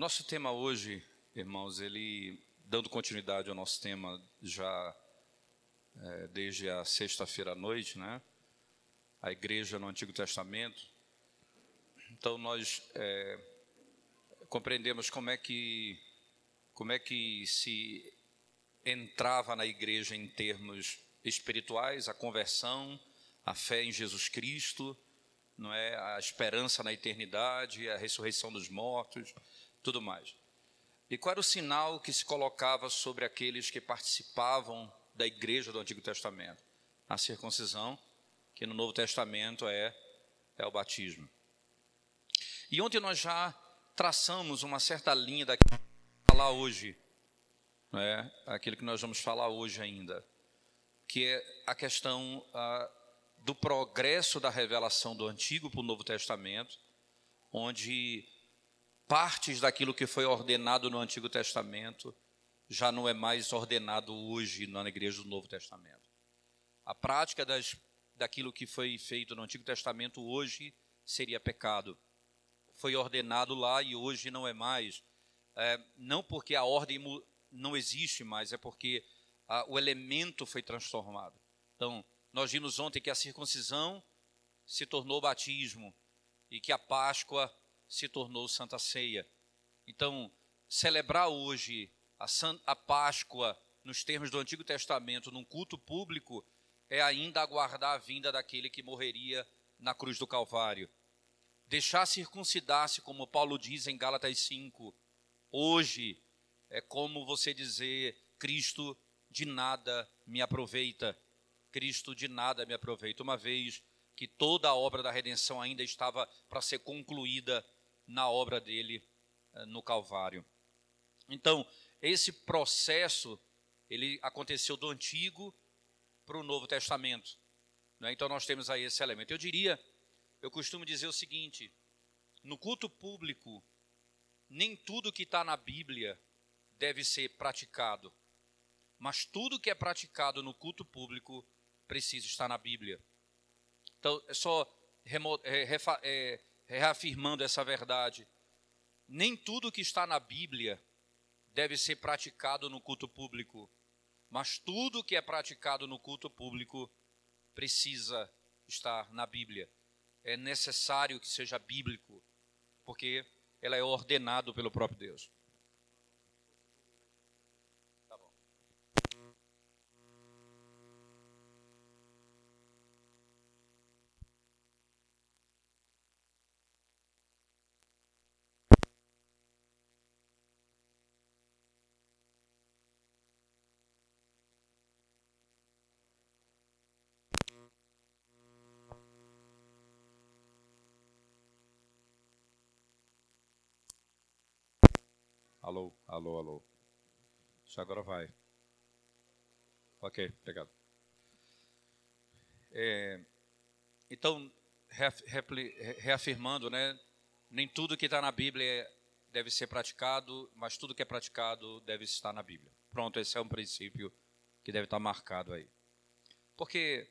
nosso tema hoje, irmãos, ele, dando continuidade ao nosso tema já é, desde a sexta-feira à noite, né? A igreja no Antigo Testamento. Então, nós é, compreendemos como é que como é que se entrava na igreja em termos espirituais, a conversão, a fé em Jesus Cristo, não é a esperança na eternidade, a ressurreição dos mortos, tudo mais. E qual era o sinal que se colocava sobre aqueles que participavam da igreja do Antigo Testamento? A circuncisão, que no Novo Testamento é, é o batismo. E ontem nós já traçamos uma certa linha daquilo que vamos falar hoje, não é? aquilo que nós vamos falar hoje ainda, que é a questão ah, do progresso da revelação do Antigo para o Novo Testamento, onde partes daquilo que foi ordenado no Antigo Testamento já não é mais ordenado hoje na igreja do Novo Testamento. A prática das, daquilo que foi feito no Antigo Testamento hoje seria pecado. Foi ordenado lá e hoje não é mais. É, não porque a ordem não existe mais, é porque a, o elemento foi transformado. Então, nós vimos ontem que a circuncisão se tornou batismo e que a Páscoa se tornou Santa Ceia. Então, celebrar hoje a, a Páscoa nos termos do Antigo Testamento, num culto público, é ainda aguardar a vinda daquele que morreria na cruz do Calvário. Deixar circuncidar-se, como Paulo diz em Gálatas 5, hoje é como você dizer: Cristo de nada me aproveita. Cristo de nada me aproveita, uma vez que toda a obra da redenção ainda estava para ser concluída na obra dele eh, no Calvário. Então, esse processo ele aconteceu do Antigo para o Novo Testamento. Né? Então, nós temos aí esse elemento. Eu diria, eu costumo dizer o seguinte: no culto público, nem tudo que está na Bíblia deve ser praticado, mas tudo que é praticado no culto público precisa estar na Bíblia. Então, é só é, é, reafirmando essa verdade. Nem tudo que está na Bíblia deve ser praticado no culto público, mas tudo que é praticado no culto público precisa estar na Bíblia. É necessário que seja bíblico, porque ela é ordenado pelo próprio Deus. Alô, alô, alô. Isso agora vai. Ok, obrigado. É, então, reafirmando, né? Nem tudo que está na Bíblia deve ser praticado, mas tudo que é praticado deve estar na Bíblia. Pronto, esse é um princípio que deve estar marcado aí. Porque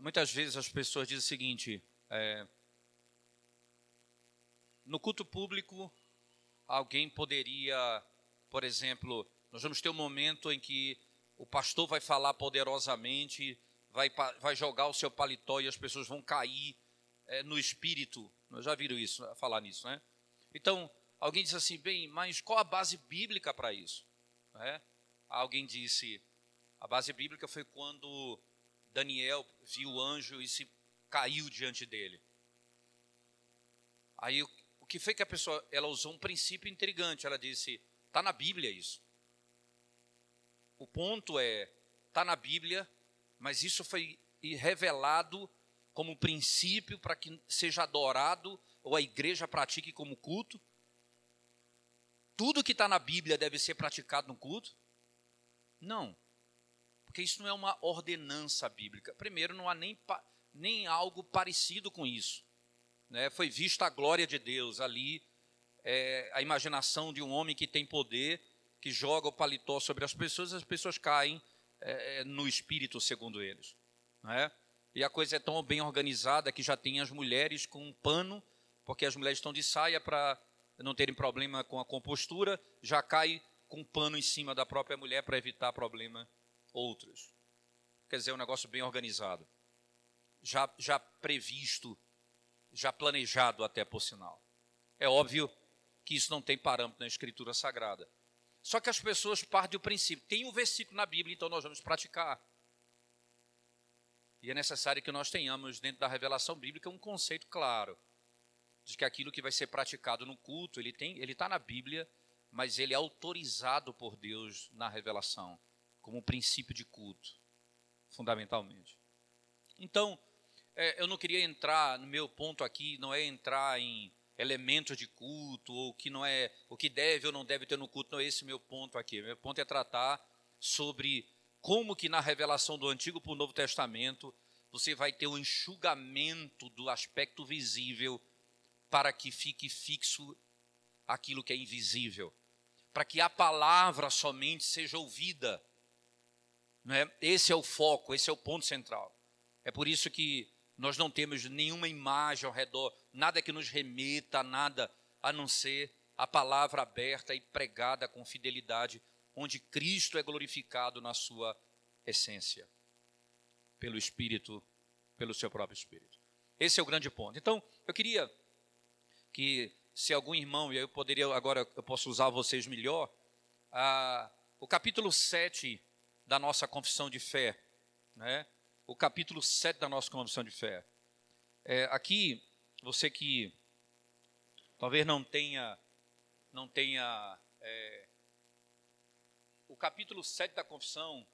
muitas vezes as pessoas dizem o seguinte: é, no culto público alguém poderia, por exemplo, nós vamos ter um momento em que o pastor vai falar poderosamente, vai, vai jogar o seu paletó e as pessoas vão cair é, no espírito. Nós já viram isso, falar nisso, né? Então, alguém disse assim, bem, mas qual a base bíblica para isso? É? Alguém disse, a base bíblica foi quando Daniel viu o anjo e se caiu diante dele. Aí que foi que a pessoa, ela usou um princípio intrigante. Ela disse, está na Bíblia isso. O ponto é, está na Bíblia, mas isso foi revelado como princípio para que seja adorado ou a igreja pratique como culto. Tudo que está na Bíblia deve ser praticado no culto? Não, porque isso não é uma ordenança bíblica. Primeiro, não há nem, nem algo parecido com isso né, foi vista a glória de Deus ali, é, a imaginação de um homem que tem poder, que joga o paletó sobre as pessoas, as pessoas caem é, é no espírito, segundo eles. Né? E a coisa é tão bem organizada que já tem as mulheres com um pano, porque as mulheres estão de saia para não terem problema com a compostura, já cai com pano em cima da própria mulher para evitar problema outros. Quer dizer, é um negócio bem organizado. Já, já previsto, já planejado até por sinal. É óbvio que isso não tem parâmetro na Escritura Sagrada. Só que as pessoas partem do princípio. Tem um versículo na Bíblia, então nós vamos praticar. E é necessário que nós tenhamos, dentro da revelação bíblica, um conceito claro de que aquilo que vai ser praticado no culto, ele tem, ele está na Bíblia, mas ele é autorizado por Deus na revelação, como princípio de culto, fundamentalmente. Então, é, eu não queria entrar, no meu ponto aqui, não é entrar em elementos de culto, ou que não é, o que deve ou não deve ter no culto, não é esse meu ponto aqui. Meu ponto é tratar sobre como que na revelação do Antigo para o Novo Testamento você vai ter o enxugamento do aspecto visível para que fique fixo aquilo que é invisível, para que a palavra somente seja ouvida. Não é? Esse é o foco, esse é o ponto central. É por isso que nós não temos nenhuma imagem ao redor, nada que nos remeta a nada a não ser a palavra aberta e pregada com fidelidade onde Cristo é glorificado na sua essência, pelo Espírito, pelo seu próprio Espírito. Esse é o grande ponto. Então, eu queria que, se algum irmão, e eu poderia, agora eu posso usar vocês melhor, ah, o capítulo 7 da nossa confissão de fé, né? O capítulo 7 da nossa confissão de fé. É, aqui, você que talvez não tenha, não tenha é, o capítulo 7 da confissão,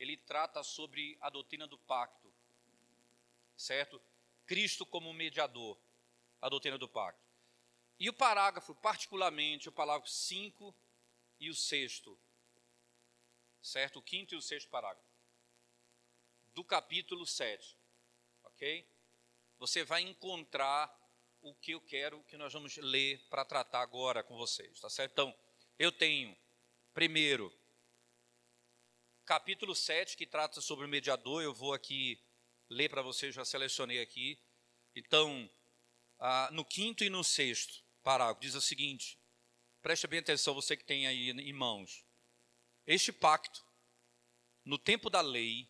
ele trata sobre a doutrina do pacto, certo? Cristo como mediador, a doutrina do pacto. E o parágrafo, particularmente, o parágrafo 5 e o sexto, certo? O quinto e o sexto parágrafo, do capítulo 7, ok? Você vai encontrar o que eu quero que nós vamos ler para tratar agora com vocês, tá certo? Então, eu tenho, primeiro, capítulo 7, que trata sobre o mediador, eu vou aqui ler para vocês, já selecionei aqui. Então, ah, no quinto e no sexto parágrafo, diz o seguinte: preste bem atenção, você que tem aí em mãos. Este pacto, no tempo da lei,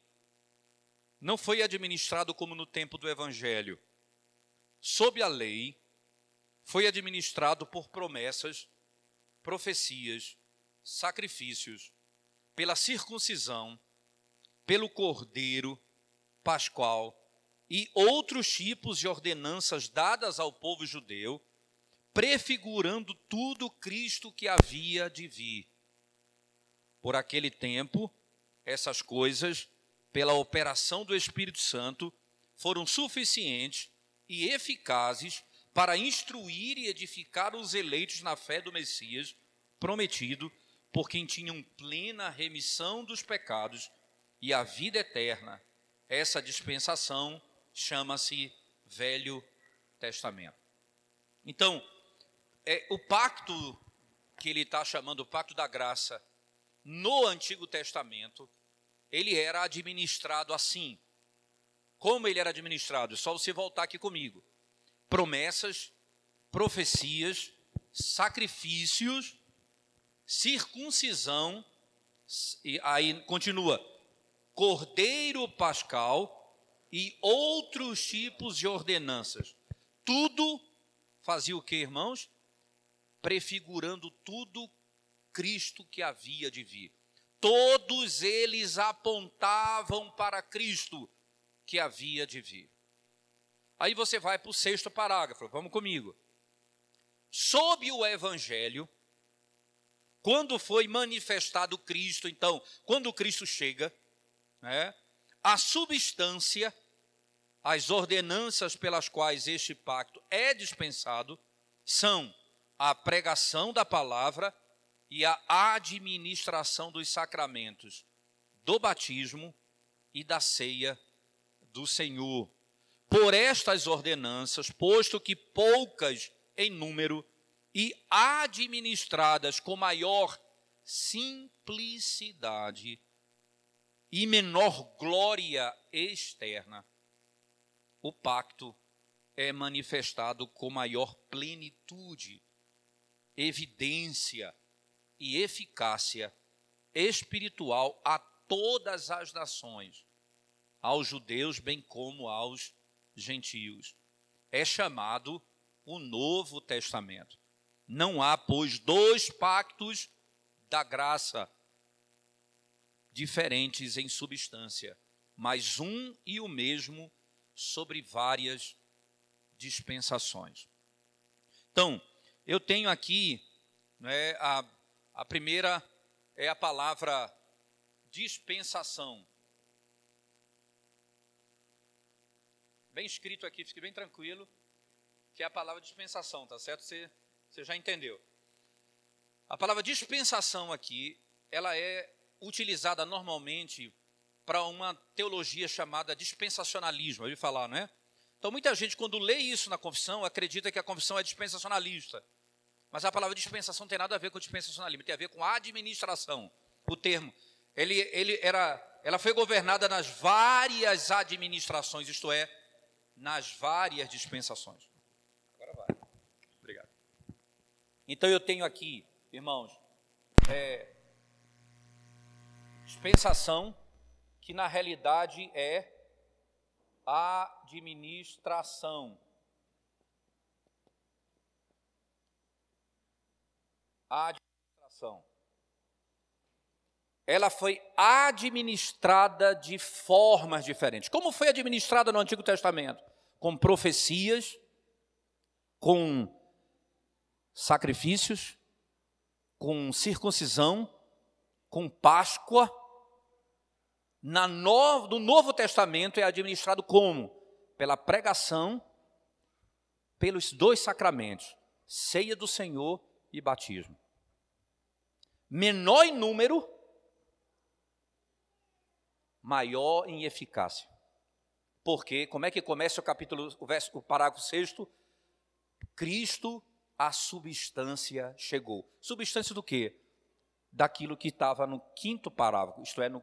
não foi administrado como no tempo do evangelho. Sob a lei, foi administrado por promessas, profecias, sacrifícios pela circuncisão, pelo cordeiro pascual e outros tipos de ordenanças dadas ao povo judeu, prefigurando tudo Cristo que havia de vir. Por aquele tempo, essas coisas, pela operação do Espírito Santo, foram suficientes e eficazes para instruir e edificar os eleitos na fé do Messias prometido por quem tinham plena remissão dos pecados e a vida eterna. Essa dispensação chama-se Velho Testamento. Então, é, o pacto que ele está chamando o pacto da graça no Antigo Testamento, ele era administrado assim. Como ele era administrado? É só você voltar aqui comigo. Promessas, profecias, sacrifícios circuncisão, e aí continua, cordeiro pascal e outros tipos de ordenanças. Tudo fazia o que, irmãos? Prefigurando tudo Cristo que havia de vir. Todos eles apontavam para Cristo que havia de vir. Aí você vai para o sexto parágrafo, vamos comigo. Sob o Evangelho, quando foi manifestado Cristo, então, quando Cristo chega, né, a substância, as ordenanças pelas quais este pacto é dispensado, são a pregação da palavra e a administração dos sacramentos do batismo e da ceia do Senhor. Por estas ordenanças, posto que poucas em número, e administradas com maior simplicidade e menor glória externa, o pacto é manifestado com maior plenitude evidência e eficácia espiritual a todas as nações, aos judeus bem como aos gentios. É chamado o Novo Testamento. Não há, pois, dois pactos da graça diferentes em substância, mas um e o mesmo sobre várias dispensações. Então, eu tenho aqui né, a, a primeira é a palavra dispensação. Bem escrito aqui, fique bem tranquilo, que é a palavra dispensação, tá certo? Você, você já entendeu. A palavra dispensação aqui, ela é utilizada normalmente para uma teologia chamada dispensacionalismo, ouviu falar, não é? Então muita gente quando lê isso na confissão acredita que a confissão é dispensacionalista. Mas a palavra dispensação não tem nada a ver com dispensacionalismo, tem a ver com administração. O termo, ele, ele era, ela foi governada nas várias administrações, isto é, nas várias dispensações. Agora vai. Obrigado. Então eu tenho aqui, irmãos, é, dispensação, que na realidade é administração. Administração. Ela foi administrada de formas diferentes. Como foi administrada no Antigo Testamento? Com profecias, com sacrifícios, com circuncisão, com Páscoa. Na no, no Novo Testamento é administrado como? Pela pregação, pelos dois sacramentos, ceia do Senhor e batismo. Menor em número, maior em eficácia. Porque, como é que começa o capítulo, o, verso, o parágrafo sexto? Cristo, a substância chegou. Substância do quê? Daquilo que estava no quinto parágrafo, isto é, no,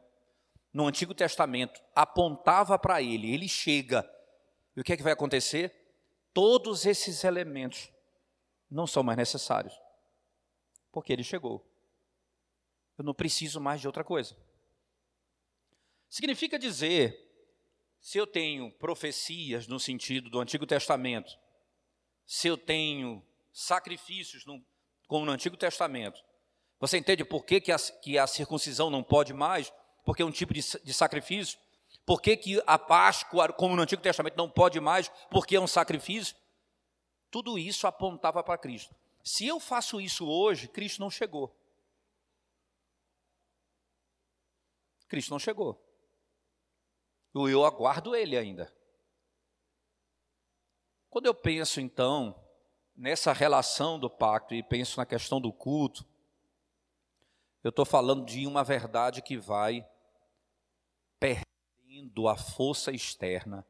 no Antigo Testamento, apontava para ele, ele chega. E o que é que vai acontecer? Todos esses elementos não são mais necessários porque ele chegou. Eu não preciso mais de outra coisa. Significa dizer, se eu tenho profecias no sentido do Antigo Testamento, se eu tenho sacrifícios no, como no Antigo Testamento, você entende por que, que, a, que a circuncisão não pode mais? Porque é um tipo de, de sacrifício? Por que, que a Páscoa, como no Antigo Testamento, não pode mais? Porque é um sacrifício? Tudo isso apontava para Cristo. Se eu faço isso hoje, Cristo não chegou. Cristo não chegou. Eu aguardo ele ainda. Quando eu penso então nessa relação do pacto e penso na questão do culto, eu estou falando de uma verdade que vai perdendo a força externa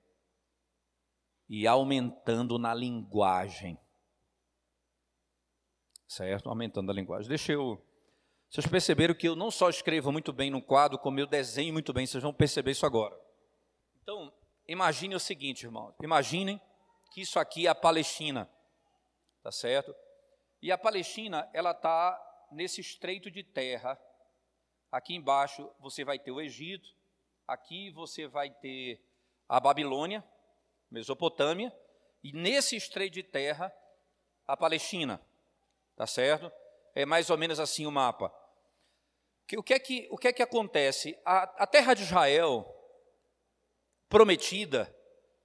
e aumentando na linguagem certo? Aumentando a linguagem. Deixa eu. Vocês perceberam que eu não só escrevo muito bem no quadro, como eu desenho muito bem, vocês vão perceber isso agora. Então, imagine o seguinte, irmãos. Imaginem que isso aqui é a Palestina, tá certo? E a Palestina, ela está nesse estreito de terra. Aqui embaixo você vai ter o Egito, aqui você vai ter a Babilônia, Mesopotâmia, e nesse estreito de terra, a Palestina. Tá certo? É mais ou menos assim o mapa. O que é que, o que, é que acontece? A, a terra de Israel, prometida,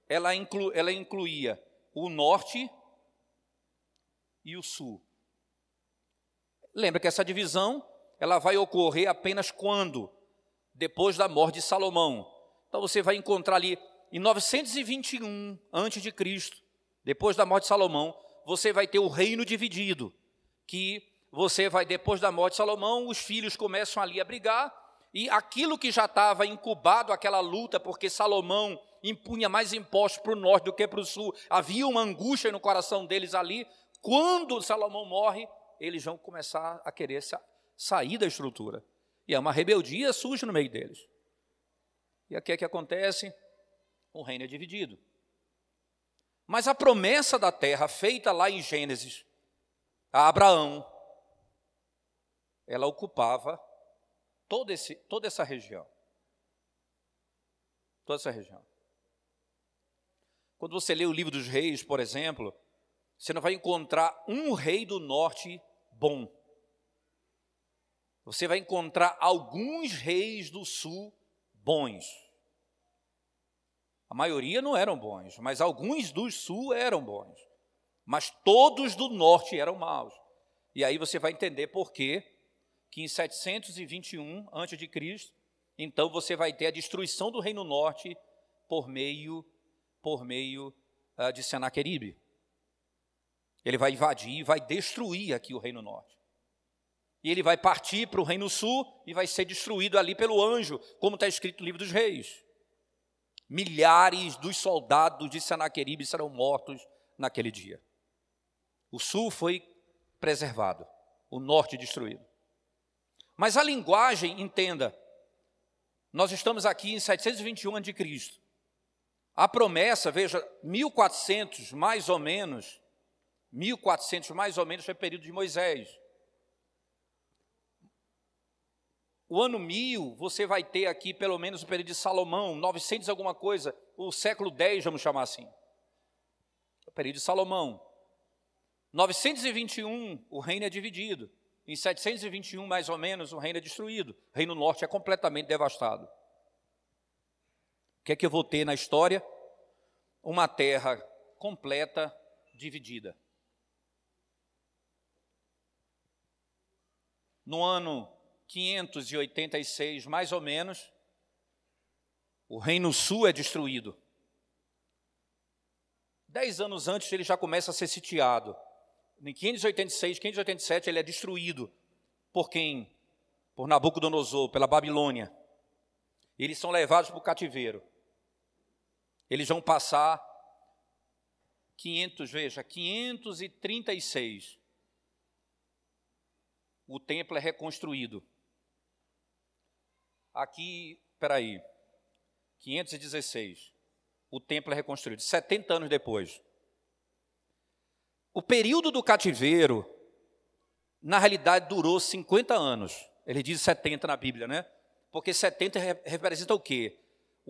ela, inclu, ela incluía o norte e o sul. Lembra que essa divisão ela vai ocorrer apenas quando? Depois da morte de Salomão. Então você vai encontrar ali em 921 antes de Cristo, depois da morte de Salomão, você vai ter o reino dividido que você vai, depois da morte de Salomão, os filhos começam ali a brigar, e aquilo que já estava incubado, aquela luta, porque Salomão impunha mais impostos para o norte do que para o sul, havia uma angústia no coração deles ali. Quando Salomão morre, eles vão começar a querer sair da estrutura. E é uma rebeldia surge no meio deles. E o que é que acontece? O reino é dividido. Mas a promessa da terra feita lá em Gênesis a Abraão, ela ocupava todo esse, toda essa região. Toda essa região. Quando você lê o livro dos reis, por exemplo, você não vai encontrar um rei do norte bom. Você vai encontrar alguns reis do sul bons. A maioria não eram bons, mas alguns do sul eram bons. Mas todos do norte eram maus. E aí você vai entender por quê que em 721 a.C., então você vai ter a destruição do reino norte por meio por meio uh, de Senaqueribe. Ele vai invadir, vai destruir aqui o reino norte. E ele vai partir para o reino sul e vai ser destruído ali pelo anjo, como está escrito no livro dos reis. Milhares dos soldados de Senaqueribe serão mortos naquele dia. O sul foi preservado, o norte destruído. Mas a linguagem, entenda, nós estamos aqui em 721 a.C. A promessa, veja, 1400 mais ou menos, 1400 mais ou menos foi o período de Moisés. O ano 1000, você vai ter aqui pelo menos o período de Salomão, 900 alguma coisa, o século 10, vamos chamar assim. O período de Salomão. 921, o reino é dividido. Em 721, mais ou menos, o reino é destruído. O reino norte é completamente devastado. O que é que eu vou ter na história? Uma terra completa dividida. No ano 586, mais ou menos, o Reino Sul é destruído. Dez anos antes ele já começa a ser sitiado. Em 586, 587 ele é destruído. Por quem? Por Nabucodonosor, pela Babilônia. Eles são levados para o cativeiro. Eles vão passar 500, veja, 536. O templo é reconstruído. Aqui, peraí, 516. O templo é reconstruído, 70 anos depois. O período do cativeiro, na realidade, durou 50 anos. Ele diz 70 na Bíblia, né? Porque 70 representa o quê?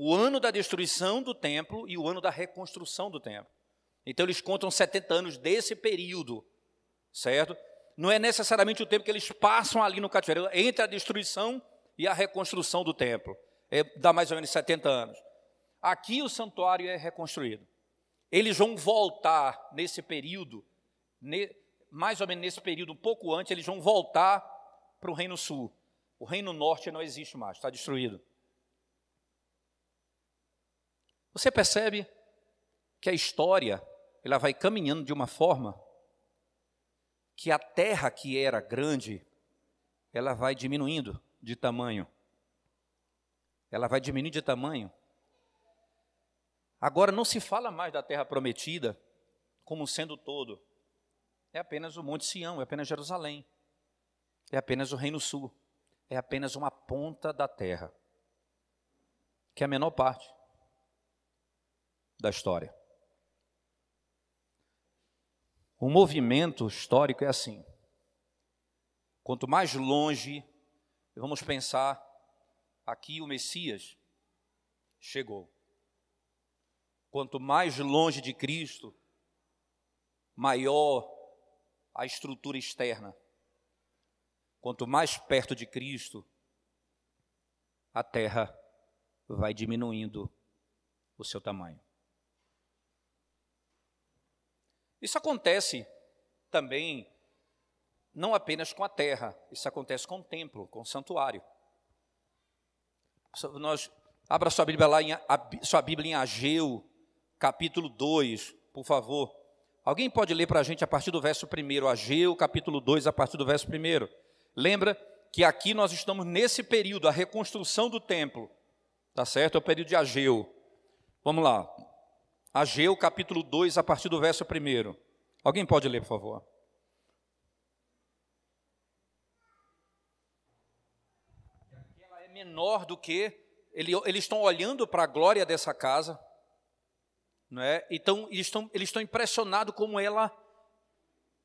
o ano da destruição do templo e o ano da reconstrução do templo. Então eles contam 70 anos desse período, certo? Não é necessariamente o tempo que eles passam ali no cativeiro, entre a destruição e a reconstrução do templo. É, dá mais ou menos 70 anos. Aqui o santuário é reconstruído. Eles vão voltar nesse período, mais ou menos nesse período, um pouco antes, eles vão voltar para o Reino Sul. O Reino Norte não existe mais, está destruído. Você percebe que a história ela vai caminhando de uma forma que a terra que era grande, ela vai diminuindo de tamanho. Ela vai diminuindo de tamanho. Agora não se fala mais da terra prometida como sendo todo. É apenas o Monte Sião, é apenas Jerusalém. É apenas o Reino Sul. É apenas uma ponta da terra. Que é a menor parte da história. O movimento histórico é assim. Quanto mais longe, vamos pensar, aqui o Messias chegou. Quanto mais longe de Cristo, maior a estrutura externa. Quanto mais perto de Cristo, a terra vai diminuindo o seu tamanho. Isso acontece também não apenas com a terra, isso acontece com o templo, com o santuário. Nós, abra sua Bíblia lá, em, sua Bíblia em Ageu, capítulo 2, por favor. Alguém pode ler para a gente a partir do verso 1, Ageu, capítulo 2, a partir do verso 1. Lembra que aqui nós estamos nesse período, a reconstrução do templo, tá certo? É o período de Ageu. Vamos lá, Ageu capítulo 2, a partir do verso 1. Alguém pode ler, por favor? Ela é menor do que. Eles estão olhando para a glória dessa casa, não é? Então, eles estão, eles estão impressionados como ela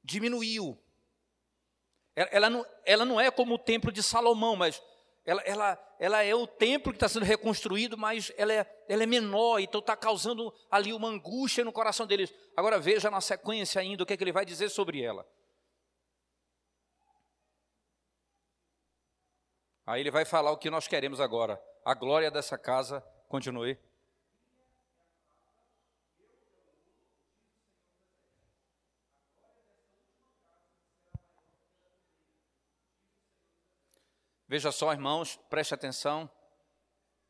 diminuiu. Ela, ela, não, ela não é como o templo de Salomão, mas ela, ela, ela é o templo que está sendo reconstruído, mas ela é, ela é menor, então está causando ali uma angústia no coração deles. Agora veja na sequência ainda o que, é que ele vai dizer sobre ela. Aí ele vai falar o que nós queremos agora. A glória dessa casa, continue. Veja só, irmãos, preste atenção.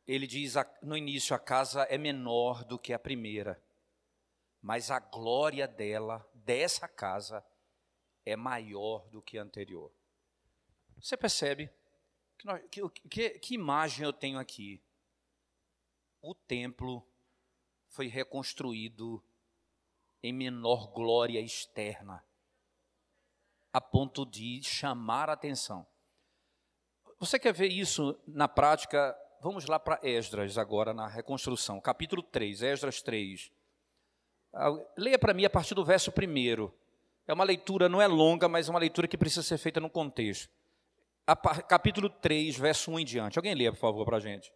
Ele diz no início: a casa é menor do que a primeira, mas a glória dela, dessa casa, é maior do que a anterior. Você percebe? Que, que, que imagem eu tenho aqui? O templo foi reconstruído em menor glória externa, a ponto de chamar a atenção. Você quer ver isso na prática? Vamos lá para Esdras agora, na reconstrução, capítulo 3, Esdras 3. Ah, leia para mim a partir do verso 1. É uma leitura, não é longa, mas é uma leitura que precisa ser feita no contexto. Capítulo 3, verso 1 em diante. Alguém leia, por favor, para a gente.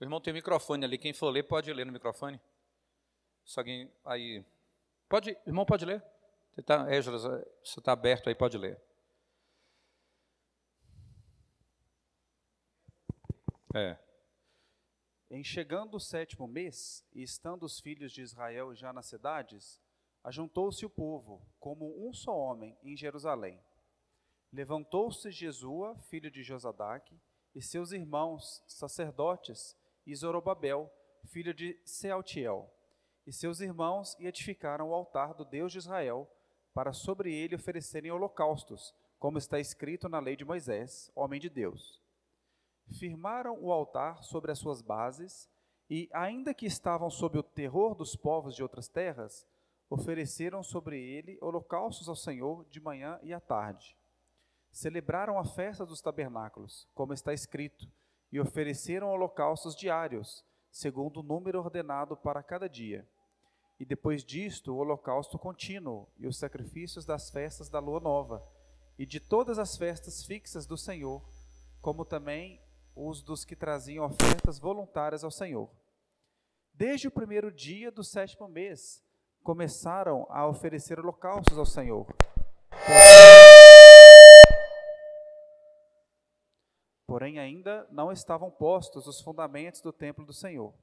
O irmão tem o microfone ali. Quem for ler, pode ler no microfone. Se alguém aí. Pode, irmão, pode ler? Você está você está aberto aí, pode ler. É. Em chegando o sétimo mês, e estando os filhos de Israel já nas cidades, ajuntou-se o povo, como um só homem, em Jerusalém. Levantou-se Jesua, filho de Josadaque, e seus irmãos, sacerdotes, e Zorobabel, filho de Sealtiel, e seus irmãos e edificaram o altar do Deus de Israel, para sobre ele oferecerem holocaustos, como está escrito na lei de Moisés, homem de Deus. Firmaram o altar sobre as suas bases, e, ainda que estavam sob o terror dos povos de outras terras, ofereceram sobre ele holocaustos ao Senhor de manhã e à tarde. Celebraram a festa dos tabernáculos, como está escrito, e ofereceram holocaustos diários, segundo o número ordenado para cada dia. E depois disto, o holocausto contínuo e os sacrifícios das festas da lua nova, e de todas as festas fixas do Senhor, como também os dos que traziam ofertas voluntárias ao Senhor. Desde o primeiro dia do sétimo mês, começaram a oferecer holocaustos ao Senhor. Porém, ainda não estavam postos os fundamentos do templo do Senhor.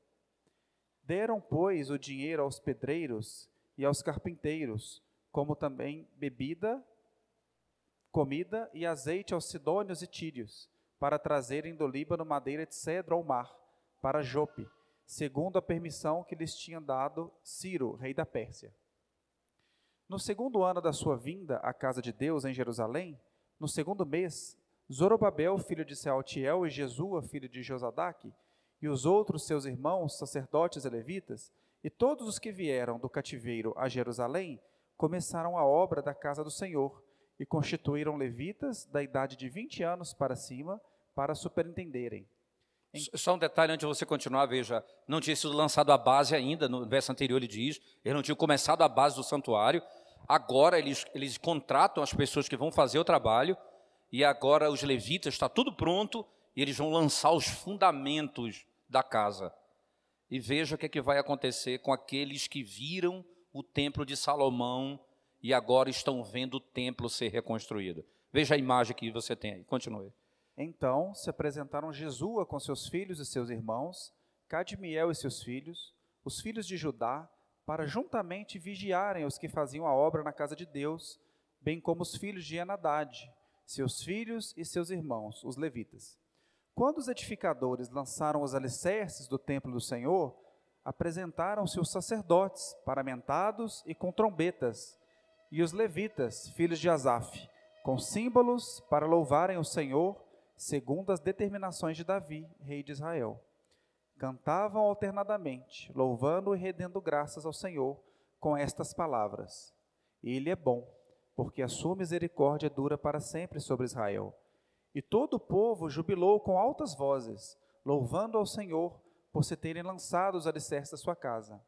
Deram, pois, o dinheiro aos pedreiros e aos carpinteiros, como também bebida, comida e azeite aos sidônios e tírios, para trazerem do Líbano madeira de cedro ao mar, para Jope, segundo a permissão que lhes tinha dado Ciro, rei da Pérsia. No segundo ano da sua vinda à casa de Deus em Jerusalém, no segundo mês, Zorobabel, filho de Sealtiel, e Jesua, filho de Josadaque, e os outros seus irmãos, sacerdotes e levitas, e todos os que vieram do cativeiro a Jerusalém, começaram a obra da casa do Senhor, e constituíram levitas da idade de 20 anos para cima, para superintenderem. Em... Só um detalhe antes de você continuar, veja, não tinha sido lançado a base ainda, no verso anterior ele diz, eles não tinham começado a base do santuário, agora eles, eles contratam as pessoas que vão fazer o trabalho, e agora os levitas, está tudo pronto, e eles vão lançar os fundamentos da casa. E veja o que, é que vai acontecer com aqueles que viram o templo de Salomão e agora estão vendo o templo ser reconstruído. Veja a imagem que você tem aí. Continue. Então se apresentaram Jesua com seus filhos e seus irmãos, Cadmiel e seus filhos, os filhos de Judá, para juntamente vigiarem os que faziam a obra na casa de Deus, bem como os filhos de Enadad, seus filhos e seus irmãos, os levitas. Quando os edificadores lançaram os alicerces do templo do Senhor, apresentaram-se os sacerdotes, paramentados e com trombetas, e os levitas, filhos de Asaf, com símbolos para louvarem o Senhor, segundo as determinações de Davi, rei de Israel. Cantavam alternadamente, louvando e rendendo graças ao Senhor, com estas palavras: Ele é bom porque a sua misericórdia dura para sempre sobre Israel. E todo o povo jubilou com altas vozes, louvando ao Senhor, por se terem lançado os alicerces da sua casa.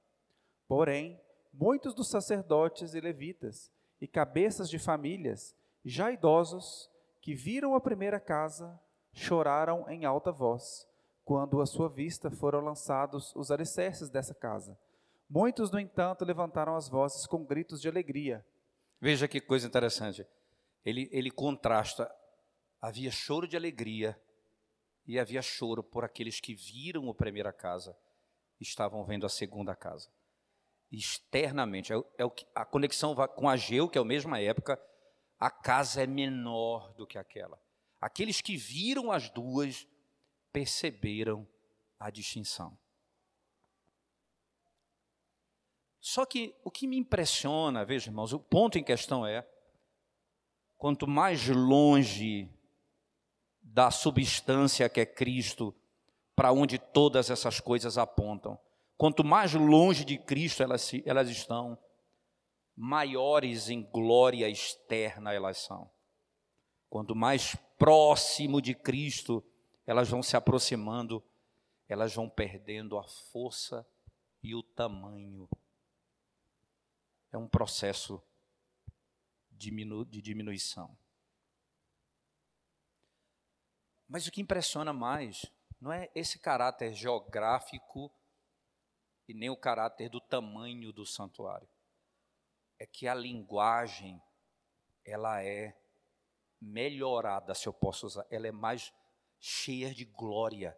Porém, muitos dos sacerdotes e levitas e cabeças de famílias, já idosos, que viram a primeira casa, choraram em alta voz, quando à sua vista foram lançados os alicerces dessa casa. Muitos, no entanto, levantaram as vozes com gritos de alegria. Veja que coisa interessante. Ele, ele contrasta. Havia choro de alegria e havia choro por aqueles que viram a primeira casa e estavam vendo a segunda casa. Externamente, é, é que, a conexão com Ageu, que é a mesma época, a casa é menor do que aquela. Aqueles que viram as duas perceberam a distinção. Só que o que me impressiona, veja irmãos, o ponto em questão é: quanto mais longe da substância que é Cristo, para onde todas essas coisas apontam, quanto mais longe de Cristo elas, elas estão, maiores em glória externa elas são. Quanto mais próximo de Cristo elas vão se aproximando, elas vão perdendo a força e o tamanho. É um processo de diminuição. Mas o que impressiona mais não é esse caráter geográfico e nem o caráter do tamanho do santuário é que a linguagem ela é melhorada, se eu posso usar, ela é mais cheia de glória.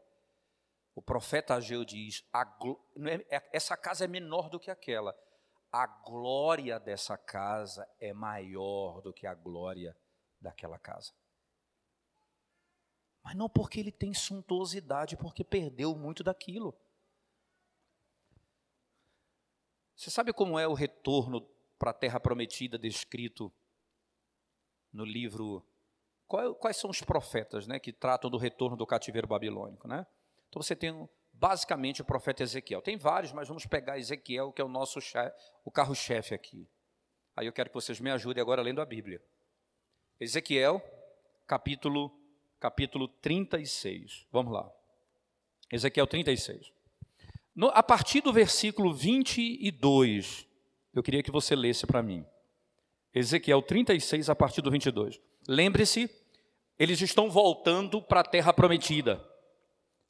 O profeta Ageu diz: é, é, essa casa é menor do que aquela. A glória dessa casa é maior do que a glória daquela casa. Mas não porque ele tem suntuosidade, porque perdeu muito daquilo. Você sabe como é o retorno para a terra prometida descrito no livro. Quais são os profetas né, que tratam do retorno do cativeiro babilônico? Né? Então você tem basicamente o profeta Ezequiel. Tem vários, mas vamos pegar Ezequiel, que é o nosso o carro-chefe aqui. Aí eu quero que vocês me ajudem agora lendo a Bíblia. Ezequiel, capítulo, capítulo 36. Vamos lá. Ezequiel 36. No, a partir do versículo 22, eu queria que você lesse para mim. Ezequiel 36, a partir do 22. Lembre-se, eles estão voltando para a terra prometida.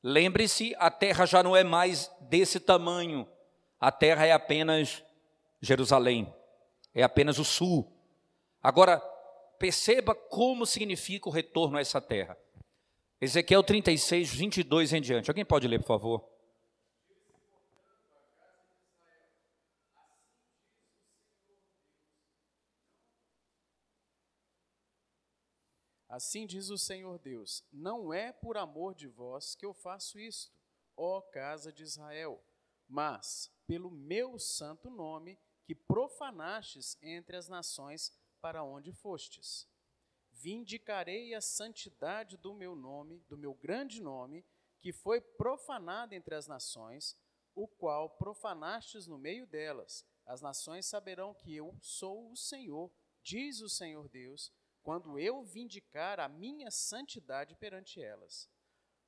Lembre-se, a terra já não é mais desse tamanho. A terra é apenas Jerusalém, é apenas o sul. Agora, perceba como significa o retorno a essa terra. Ezequiel 36, 22 em diante. Alguém pode ler, por favor? Assim diz o Senhor Deus: Não é por amor de vós que eu faço isto, ó casa de Israel, mas pelo meu santo nome que profanastes entre as nações para onde fostes. Vindicarei a santidade do meu nome, do meu grande nome, que foi profanado entre as nações, o qual profanastes no meio delas. As nações saberão que eu sou o Senhor, diz o Senhor Deus quando eu vindicar a minha santidade perante elas.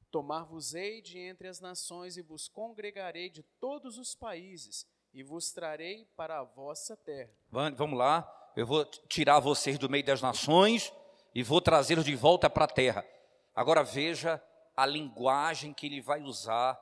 Tomar-vos-ei de entre as nações e vos congregarei de todos os países e vos trarei para a vossa terra. Vamos lá, eu vou tirar vocês do meio das nações e vou trazê-los de volta para a terra. Agora veja a linguagem que ele vai usar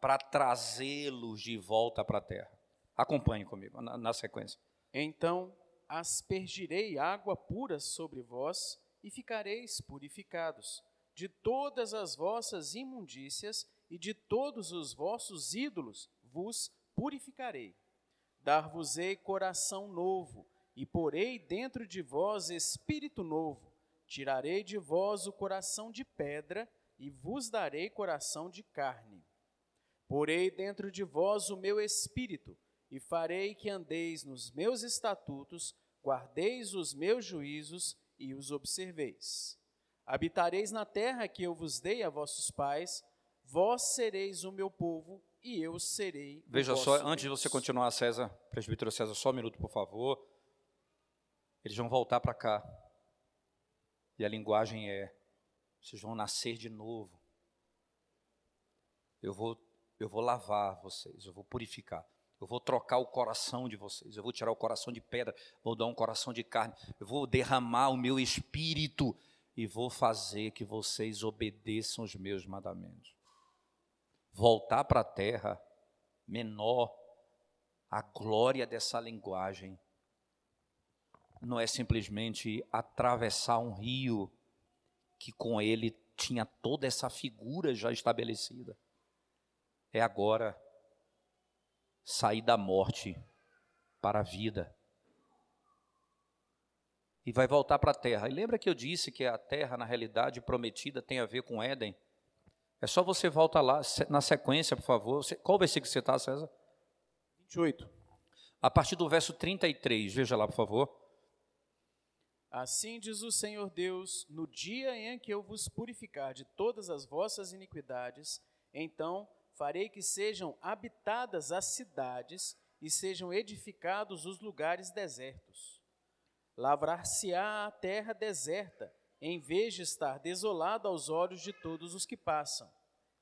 para trazê-los de volta para a terra. Acompanhe comigo na, na sequência. Então aspergirei água pura sobre vós e ficareis purificados. De todas as vossas imundícias e de todos os vossos ídolos vos purificarei. Dar-vos-ei coração novo e porei dentro de vós espírito novo. Tirarei de vós o coração de pedra e vos darei coração de carne. Porei dentro de vós o meu espírito e farei que andeis nos meus estatutos, guardeis os meus juízos e os observeis. Habitareis na terra que eu vos dei a vossos pais, vós sereis o meu povo e eu serei. Veja só, Deus. antes de você continuar, César, presbítero César, só um minuto, por favor. Eles vão voltar para cá. E a linguagem é: vocês vão nascer de novo. Eu vou eu vou lavar vocês, eu vou purificar. Eu vou trocar o coração de vocês, eu vou tirar o coração de pedra, vou dar um coração de carne, eu vou derramar o meu espírito e vou fazer que vocês obedeçam os meus mandamentos. Voltar para a terra menor, a glória dessa linguagem não é simplesmente atravessar um rio que com ele tinha toda essa figura já estabelecida. É agora sair da morte para a vida. E vai voltar para a terra. E lembra que eu disse que a terra, na realidade, prometida tem a ver com Éden? É só você voltar lá, na sequência, por favor. Qual versículo você está, César? 28. A partir do verso 33, veja lá, por favor. Assim diz o Senhor Deus: no dia em que eu vos purificar de todas as vossas iniquidades, então farei que sejam habitadas as cidades e sejam edificados os lugares desertos. Lavrar-se-á a terra deserta, em vez de estar desolada aos olhos de todos os que passam.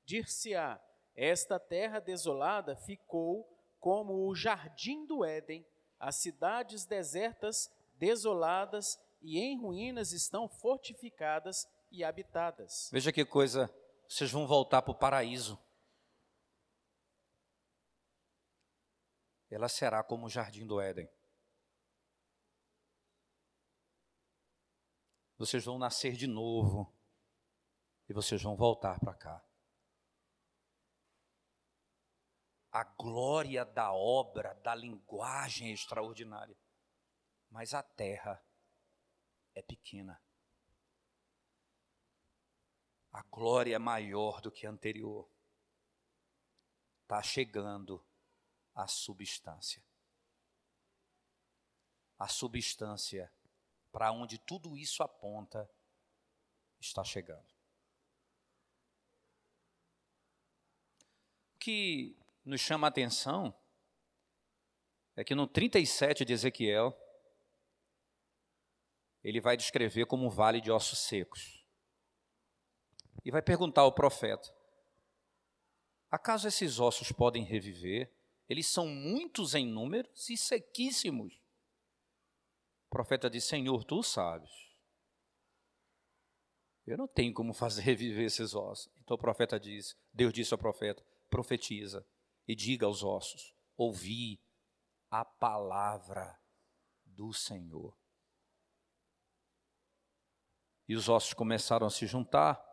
Dir-se-á: esta terra desolada ficou como o jardim do Éden, as cidades desertas, desoladas e em ruínas estão fortificadas e habitadas. Veja que coisa, vocês vão voltar para o paraíso. ela será como o jardim do Éden. Vocês vão nascer de novo e vocês vão voltar para cá. A glória da obra, da linguagem é extraordinária, mas a terra é pequena. A glória é maior do que a anterior. Está chegando a substância. A substância para onde tudo isso aponta está chegando. O que nos chama a atenção é que no 37 de Ezequiel, ele vai descrever como um vale de ossos secos. E vai perguntar ao profeta: Acaso esses ossos podem reviver? Eles são muitos em números e sequíssimos. O profeta diz: Senhor, tu sabes. Eu não tenho como fazer reviver esses ossos. Então o profeta diz: Deus disse ao profeta: profetiza e diga aos ossos: ouvi a palavra do Senhor. E os ossos começaram a se juntar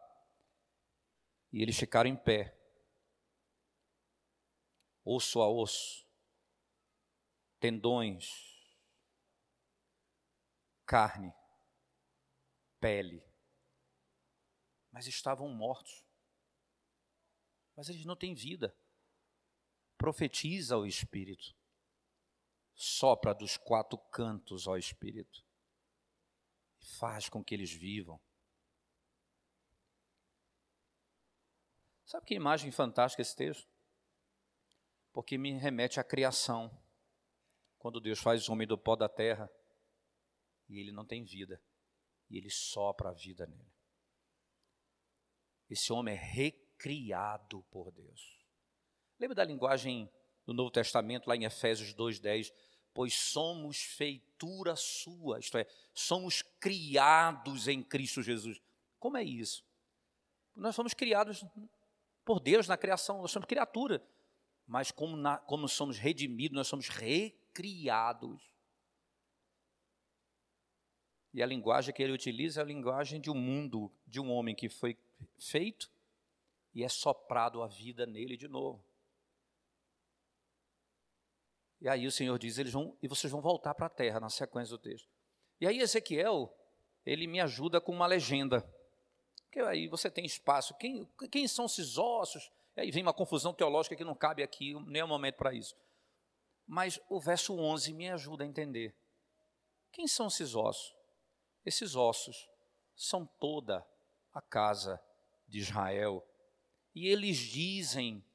e eles ficaram em pé osso a osso, tendões, carne, pele. Mas estavam mortos. Mas eles não têm vida. Profetiza o Espírito. Sopra dos quatro cantos ao Espírito. Faz com que eles vivam. Sabe que imagem fantástica esse texto? porque me remete à criação. Quando Deus faz o homem do pó da terra e ele não tem vida, e ele sopra a vida nele. Esse homem é recriado por Deus. Lembra da linguagem do Novo Testamento, lá em Efésios 2,10? Pois somos feitura sua, isto é, somos criados em Cristo Jesus. Como é isso? Nós somos criados por Deus na criação, nós somos criatura mas como, na, como somos redimidos, nós somos recriados. E a linguagem que ele utiliza é a linguagem de um mundo, de um homem que foi feito e é soprado a vida nele de novo. E aí o Senhor diz, eles vão, e vocês vão voltar para a terra, na sequência do texto. E aí Ezequiel, ele me ajuda com uma legenda. Porque aí você tem espaço. Quem, quem são esses ossos? E aí vem uma confusão teológica que não cabe aqui, nem o momento para isso. Mas o verso 11 me ajuda a entender. Quem são esses ossos? Esses ossos são toda a casa de Israel. E eles dizem: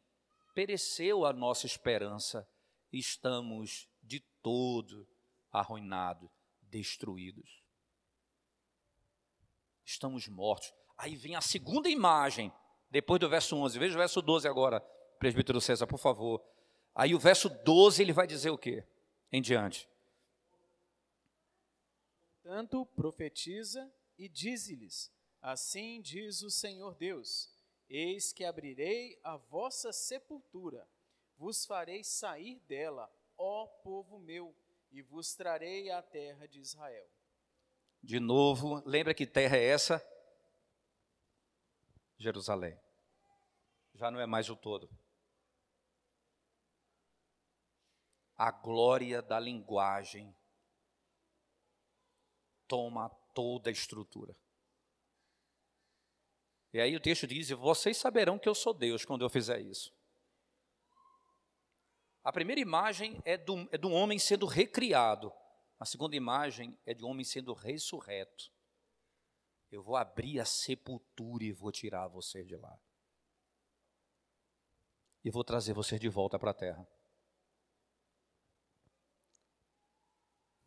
pereceu a nossa esperança, estamos de todo arruinados, destruídos. Estamos mortos. Aí vem a segunda imagem depois do verso 11. Veja o verso 12 agora. presbítero César, por favor. Aí o verso 12 ele vai dizer o quê? Em diante. Tanto profetiza e dize-lhes: Assim diz o Senhor Deus: Eis que abrirei a vossa sepultura, vos farei sair dela, ó povo meu, e vos trarei à terra de Israel. De novo, lembra que terra é essa? Jerusalém. Já não é mais o todo. A glória da linguagem toma toda a estrutura. E aí o texto diz: Vocês saberão que eu sou Deus quando eu fizer isso. A primeira imagem é do, é do homem sendo recriado. A segunda imagem é de um homem sendo ressurreto. Eu vou abrir a sepultura e vou tirar você de lá. E vou trazer você de volta para a terra.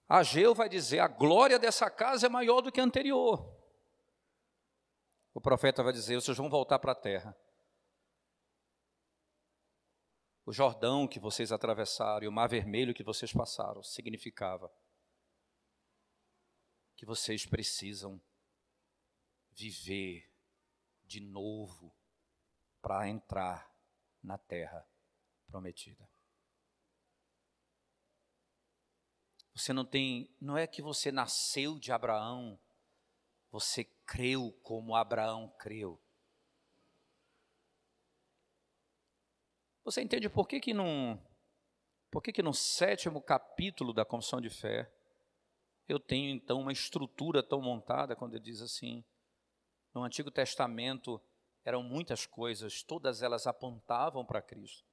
Ageu vai dizer: a glória dessa casa é maior do que a anterior. O profeta vai dizer: vocês vão voltar para a terra. O Jordão que vocês atravessaram e o Mar Vermelho que vocês passaram significava que vocês precisam viver de novo para entrar na terra prometida. Você não tem, não é que você nasceu de Abraão, você creu como Abraão creu. Você entende por que que por que que no sétimo capítulo da Confissão de Fé eu tenho então uma estrutura tão montada quando ele diz assim, no Antigo Testamento eram muitas coisas, todas elas apontavam para Cristo.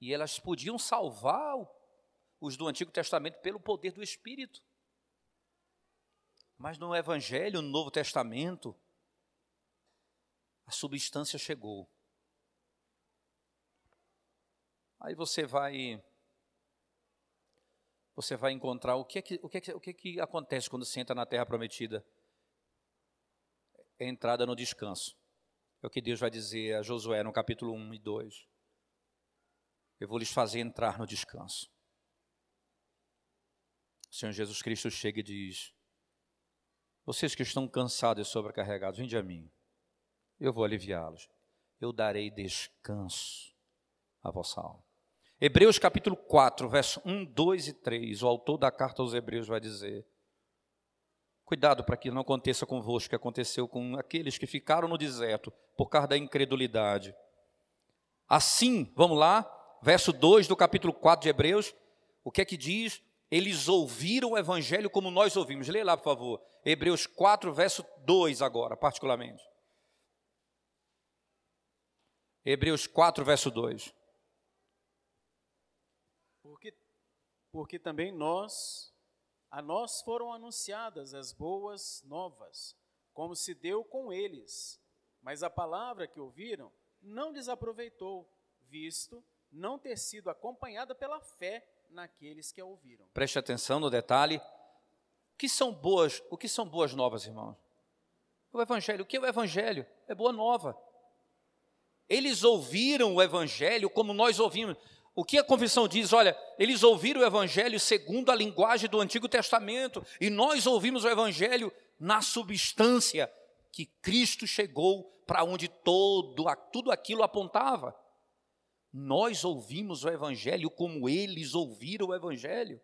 E elas podiam salvar os do Antigo Testamento pelo poder do Espírito. Mas no Evangelho, no Novo Testamento, a substância chegou. Aí você vai você vai encontrar o que é que, o que, é que, o que, é que acontece quando você entra na terra prometida. É entrada no descanso. É o que Deus vai dizer a Josué no capítulo 1 e 2. Eu vou lhes fazer entrar no descanso. O Senhor Jesus Cristo chega e diz: Vocês que estão cansados e sobrecarregados, vinde a mim. Eu vou aliviá-los. Eu darei descanso à vossa alma. Hebreus capítulo 4, verso 1, 2 e 3, o autor da carta aos Hebreus vai dizer: Cuidado para que não aconteça convosco o que aconteceu com aqueles que ficaram no deserto por causa da incredulidade. Assim, vamos lá, verso 2 do capítulo 4 de Hebreus, o que é que diz? Eles ouviram o evangelho como nós ouvimos. Lê lá, por favor. Hebreus 4, verso 2 agora, particularmente. Hebreus 4, verso 2. Porque também nós, a nós foram anunciadas as boas novas, como se deu com eles. Mas a palavra que ouviram não lhes aproveitou, visto não ter sido acompanhada pela fé naqueles que a ouviram. Preste atenção no detalhe. O que são boas, o que são boas novas, irmãos? O evangelho, o que é o evangelho? É boa nova. Eles ouviram o evangelho como nós ouvimos. O que a confissão diz? Olha, eles ouviram o Evangelho segundo a linguagem do Antigo Testamento, e nós ouvimos o Evangelho na substância que Cristo chegou para onde todo, tudo aquilo apontava. Nós ouvimos o Evangelho como eles ouviram o Evangelho.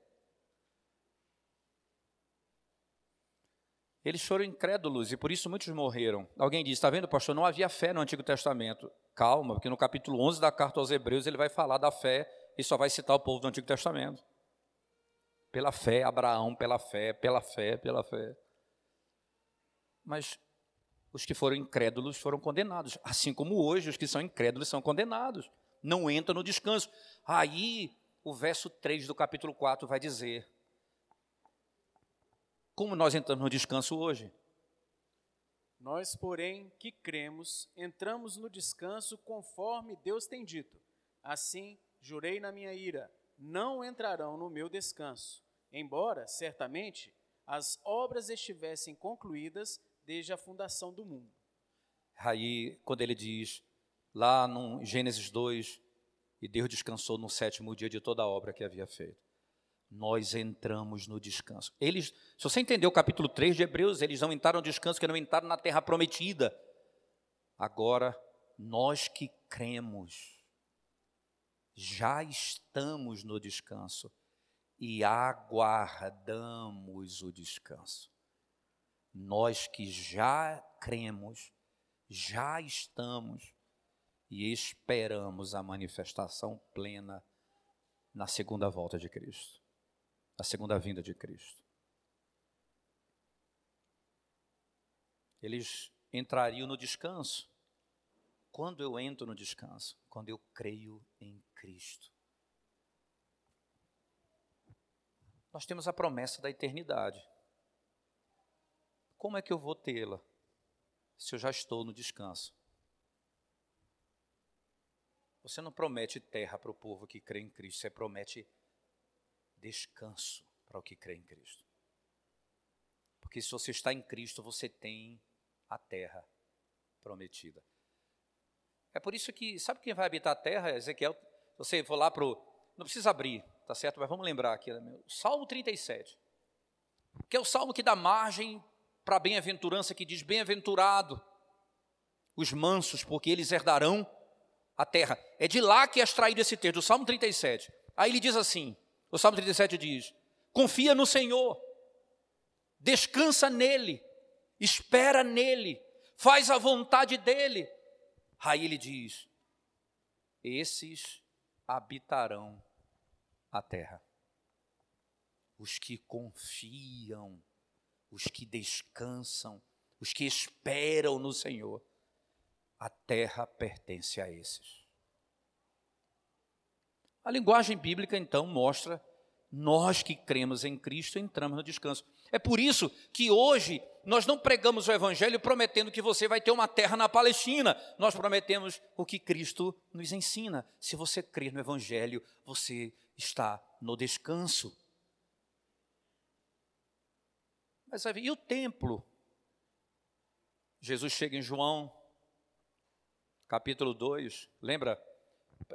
Eles foram incrédulos e por isso muitos morreram. Alguém diz: está vendo, pastor? Não havia fé no Antigo Testamento. Calma, porque no capítulo 11 da carta aos Hebreus ele vai falar da fé e só vai citar o povo do Antigo Testamento. Pela fé, Abraão, pela fé, pela fé, pela fé. Mas os que foram incrédulos foram condenados, assim como hoje os que são incrédulos são condenados. Não entram no descanso. Aí o verso 3 do capítulo 4 vai dizer: como nós entramos no descanso hoje? Nós, porém, que cremos, entramos no descanso conforme Deus tem dito. Assim, jurei na minha ira: não entrarão no meu descanso, embora, certamente, as obras estivessem concluídas desde a fundação do mundo. Aí, quando ele diz: lá no Gênesis 2, e Deus descansou no sétimo dia de toda a obra que havia feito. Nós entramos no descanso. Eles, se você entender o capítulo 3 de Hebreus, eles não entraram no descanso, que não entraram na terra prometida. Agora, nós que cremos, já estamos no descanso e aguardamos o descanso. Nós que já cremos, já estamos e esperamos a manifestação plena na segunda volta de Cristo, a segunda vinda de Cristo. Eles entrariam no descanso. Quando eu entro no descanso? Quando eu creio em Cristo. Nós temos a promessa da eternidade. Como é que eu vou tê-la se eu já estou no descanso? Você não promete terra para o povo que crê em Cristo, você promete descanso para o que crê em Cristo. Porque se você está em Cristo, você tem a terra prometida. É por isso que, sabe quem vai habitar a terra? Ezequiel, você for lá para o. Não precisa abrir, tá certo? Mas vamos lembrar aqui, né? Salmo 37, que é o salmo que dá margem para a bem-aventurança, que diz: Bem-aventurado os mansos, porque eles herdarão a terra. É de lá que é extraído esse texto, do Salmo 37. Aí ele diz assim: o Salmo 37 diz: confia no Senhor, descansa nele, espera nele, faz a vontade dele. Aí ele diz: esses habitarão a terra. Os que confiam, os que descansam, os que esperam no Senhor a terra pertence a esses. A linguagem bíblica, então, mostra nós que cremos em Cristo entramos no descanso. É por isso que hoje nós não pregamos o Evangelho prometendo que você vai ter uma terra na Palestina. Nós prometemos o que Cristo nos ensina. Se você crer no Evangelho, você está no descanso. Mas e o templo? Jesus chega em João capítulo 2, lembra?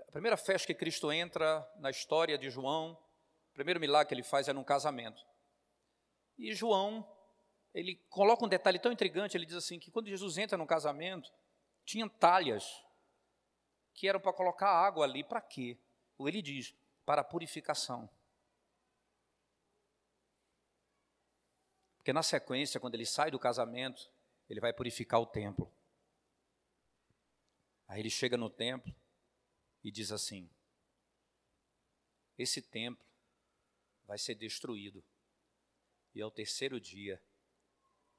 A primeira festa que Cristo entra na história de João, o primeiro milagre que ele faz é num casamento. E João, ele coloca um detalhe tão intrigante, ele diz assim, que quando Jesus entra no casamento, tinha talhas que eram para colocar água ali, para quê? Ou ele diz, para purificação. Porque na sequência, quando ele sai do casamento, ele vai purificar o templo. Aí ele chega no templo e diz assim: Esse templo vai ser destruído e ao terceiro dia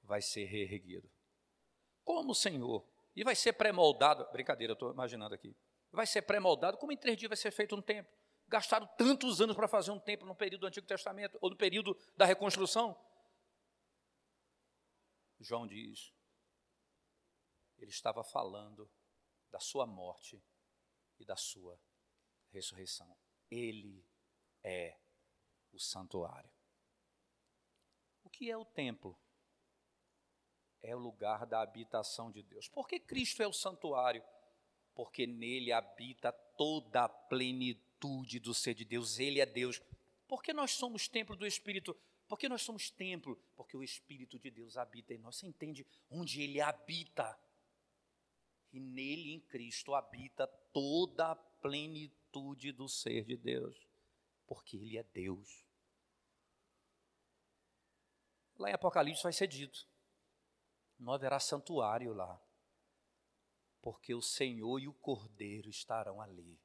vai ser reerguido. Como, Senhor? E vai ser pré-moldado, brincadeira, estou imaginando aqui. Vai ser pré-moldado, como em três dias vai ser feito um templo? Gastaram tantos anos para fazer um templo no período do Antigo Testamento, ou no período da reconstrução. João diz, ele estava falando da sua morte e da sua ressurreição. Ele é o santuário. O que é o templo? É o lugar da habitação de Deus. Por que Cristo é o santuário? Porque nele habita toda a plenitude do ser de Deus. Ele é Deus. Porque nós somos templo do Espírito. Porque nós somos templo? Porque o Espírito de Deus habita em nós. Você entende onde ele habita? E nele, em Cristo, habita toda a plenitude do ser de Deus, porque Ele é Deus. Lá em Apocalipse vai ser dito: não haverá santuário lá, porque o Senhor e o Cordeiro estarão ali,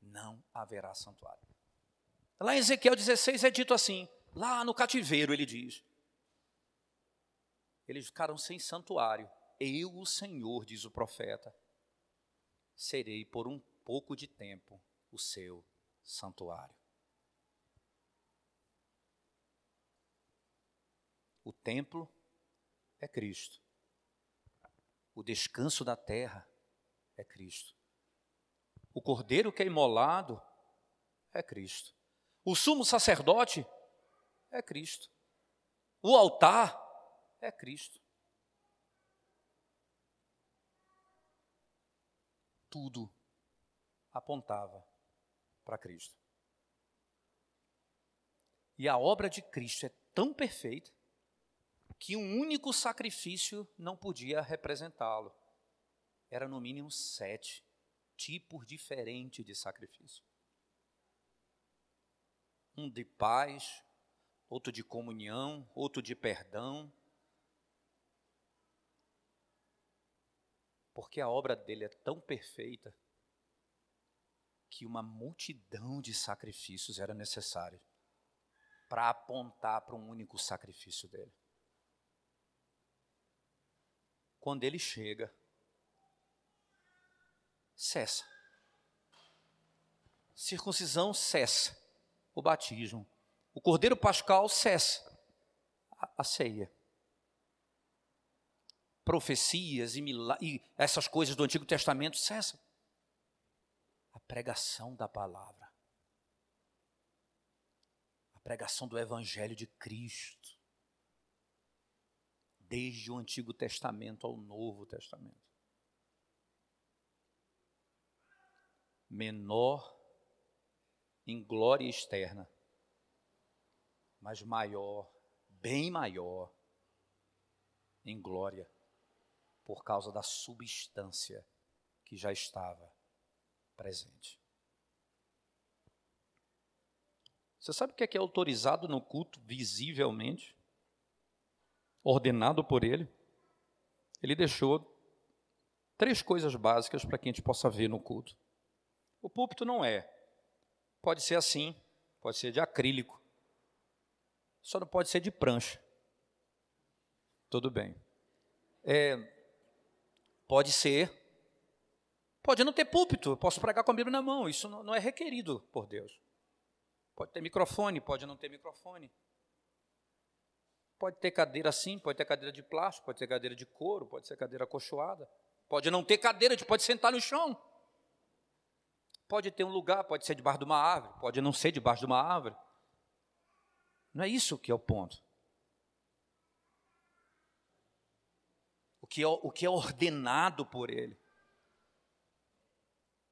não haverá santuário. Lá em Ezequiel 16 é dito assim: lá no cativeiro, ele diz, eles ficaram sem santuário eu, o Senhor, diz o profeta, serei por um pouco de tempo o seu santuário. O templo é Cristo. O descanso da terra é Cristo. O cordeiro que é imolado é Cristo. O sumo sacerdote é Cristo. O altar é Cristo. Tudo apontava para Cristo. E a obra de Cristo é tão perfeita que um único sacrifício não podia representá-lo. Era no mínimo sete tipos diferentes de sacrifício: um de paz, outro de comunhão, outro de perdão. Porque a obra dele é tão perfeita que uma multidão de sacrifícios era necessária para apontar para um único sacrifício dele. Quando ele chega, cessa. Circuncisão cessa. O batismo. O cordeiro pascal cessa. A, a ceia. Profecias e, e essas coisas do Antigo Testamento cessam. A pregação da palavra. A pregação do Evangelho de Cristo desde o Antigo Testamento ao Novo Testamento. Menor em glória externa, mas maior, bem maior em glória, por causa da substância que já estava presente. Você sabe o que é, que é autorizado no culto visivelmente? ordenado por ele, ele deixou três coisas básicas para que a gente possa ver no culto. O púlpito não é. Pode ser assim, pode ser de acrílico. Só não pode ser de prancha. Tudo bem. É, pode ser. Pode não ter púlpito, eu posso pregar com a Bíblia na mão, isso não, é requerido por Deus. Pode ter microfone, pode não ter microfone. Pode ter cadeira assim, pode ter cadeira de plástico, pode ter cadeira de couro, pode ser cadeira acolchoada. Pode não ter cadeira, a gente pode sentar no chão. Pode ter um lugar, pode ser debaixo de uma árvore, pode não ser debaixo de uma árvore. Não é isso que é o ponto. Que é, o que é ordenado por ele,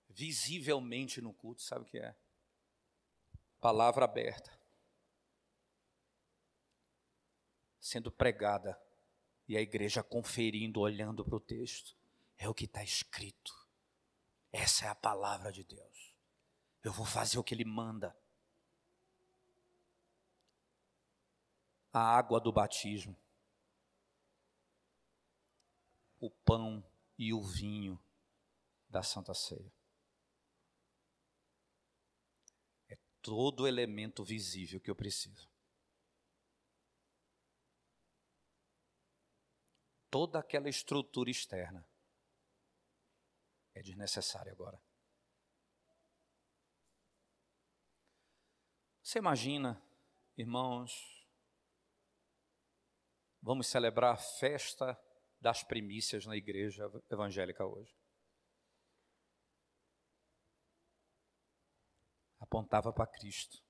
visivelmente no culto, sabe o que é? Palavra aberta. sendo pregada e a igreja conferindo, olhando para o texto. É o que está escrito. Essa é a palavra de Deus. Eu vou fazer o que Ele manda. A água do batismo, o pão e o vinho da Santa Ceia. É todo elemento visível que eu preciso. toda aquela estrutura externa é desnecessária agora. Você imagina, irmãos, vamos celebrar a festa das primícias na igreja evangélica hoje. Apontava para Cristo.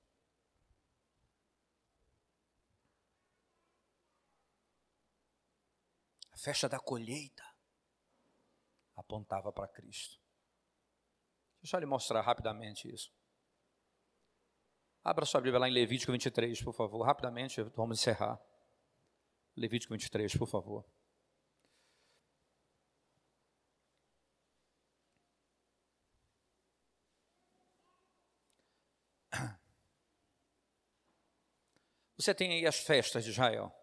A festa da colheita apontava para Cristo. Deixa eu lhe mostrar rapidamente isso. Abra sua Bíblia lá em Levítico 23, por favor, rapidamente, vamos encerrar. Levítico 23, por favor. Você tem aí as festas de Israel,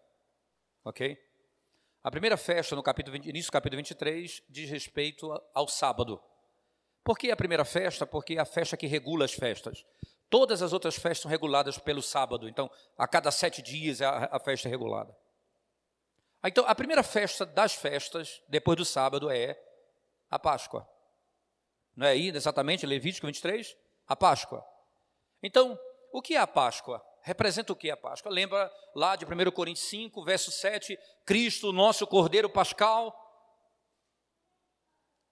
ok? A primeira festa, no capítulo 20, início do capítulo 23, diz respeito ao sábado. Por que a primeira festa? Porque é a festa que regula as festas. Todas as outras festas são reguladas pelo sábado. Então, a cada sete dias é a, a festa é regulada. Então, a primeira festa das festas, depois do sábado, é a Páscoa. Não é aí exatamente Levítico 23? A Páscoa. Então, o que é a Páscoa? Representa o que a Páscoa? Lembra lá de 1 Coríntios 5, verso 7, Cristo, nosso Cordeiro Pascal,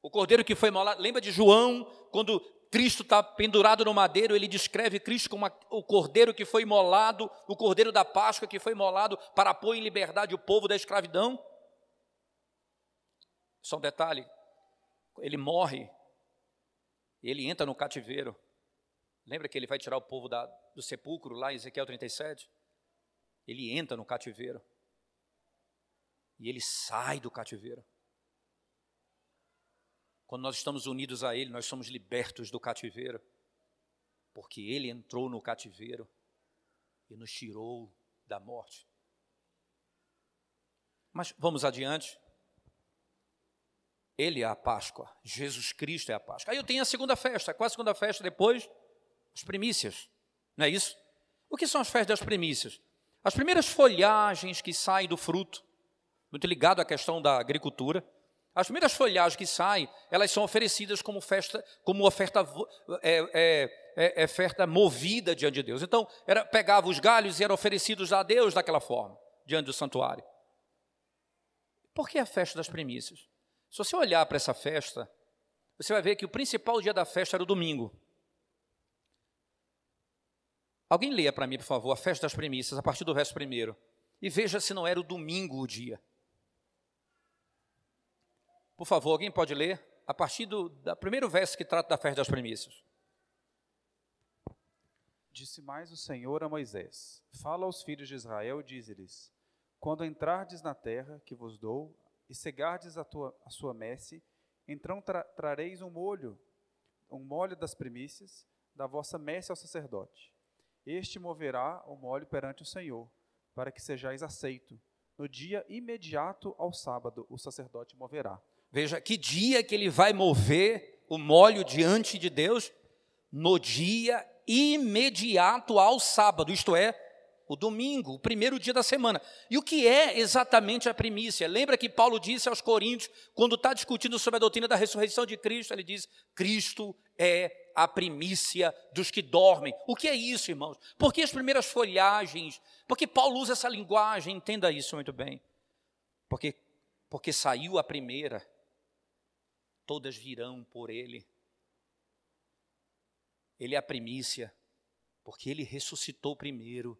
o Cordeiro que foi imolado, lembra de João, quando Cristo está pendurado no madeiro, ele descreve Cristo como o Cordeiro que foi imolado, o Cordeiro da Páscoa que foi imolado para pôr em liberdade o povo da escravidão. Só um detalhe, ele morre Ele entra no cativeiro. Lembra que ele vai tirar o povo da, do sepulcro lá em Ezequiel 37? Ele entra no cativeiro. E ele sai do cativeiro. Quando nós estamos unidos a Ele, nós somos libertos do cativeiro, porque Ele entrou no cativeiro e nos tirou da morte. Mas vamos adiante. Ele é a Páscoa, Jesus Cristo é a Páscoa. Aí eu tenho a segunda festa. Qual a segunda festa depois? As primícias, não é isso? O que são as festas das primícias? As primeiras folhagens que saem do fruto, muito ligado à questão da agricultura. As primeiras folhagens que saem, elas são oferecidas como festa, como oferta, é, é, é, é, oferta movida diante de Deus. Então, era, pegava os galhos e eram oferecidos a Deus daquela forma, diante do santuário. Por que a festa das primícias? Se você olhar para essa festa, você vai ver que o principal dia da festa era o domingo. Alguém leia para mim, por favor, a festa das primícias, a partir do verso primeiro, e veja se não era o domingo o dia. Por favor, alguém pode ler? A partir do, primeiro verso que trata da festa das primícias. Disse mais o Senhor a Moisés: Fala aos filhos de Israel e dize-lhes: Quando entrardes na terra que vos dou e cegardes a, tua, a sua messe, então tra trareis um molho, um molho das primícias da vossa messe ao sacerdote. Este moverá o molho perante o Senhor, para que sejais aceito. No dia imediato ao sábado, o sacerdote moverá. Veja, que dia que ele vai mover o molho diante de Deus? No dia imediato ao sábado, isto é, o domingo, o primeiro dia da semana. E o que é exatamente a primícia? Lembra que Paulo disse aos Coríntios, quando está discutindo sobre a doutrina da ressurreição de Cristo, ele diz: Cristo é a primícia dos que dormem. O que é isso, irmãos? Por que as primeiras folhagens? Porque Paulo usa essa linguagem, entenda isso muito bem. Porque, porque saiu a primeira todas virão por ele. Ele é a primícia, porque ele ressuscitou primeiro,